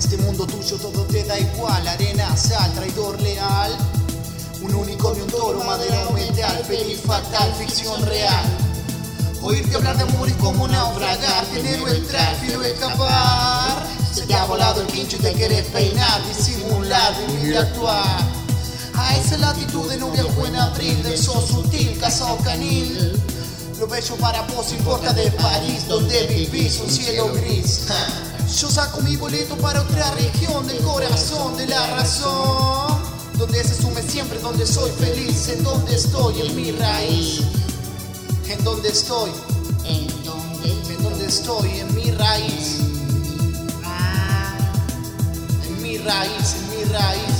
este mundo tuyo todo te da igual, arena, sal, traidor leal. Un unicornio, un toro, madera metal, feliz fatal, ficción real. Oírte hablar de amor es como naufragar, tener o entrar, filo escapar. Se te ha volado el pincho y te quieres peinar, disimular, vivir y actuar. A esa latitud de novia buena abril, del sol sutil, casado canil. Lo bello para vos importa de París, donde vivís un cielo gris. Yo saco mi boleto para otra región del corazón, de la razón. Donde se sume siempre, donde soy feliz, en donde estoy, en mi raíz. En donde estoy, En donde en donde estoy, en mi raíz. va. En mi raíz, en mi raíz.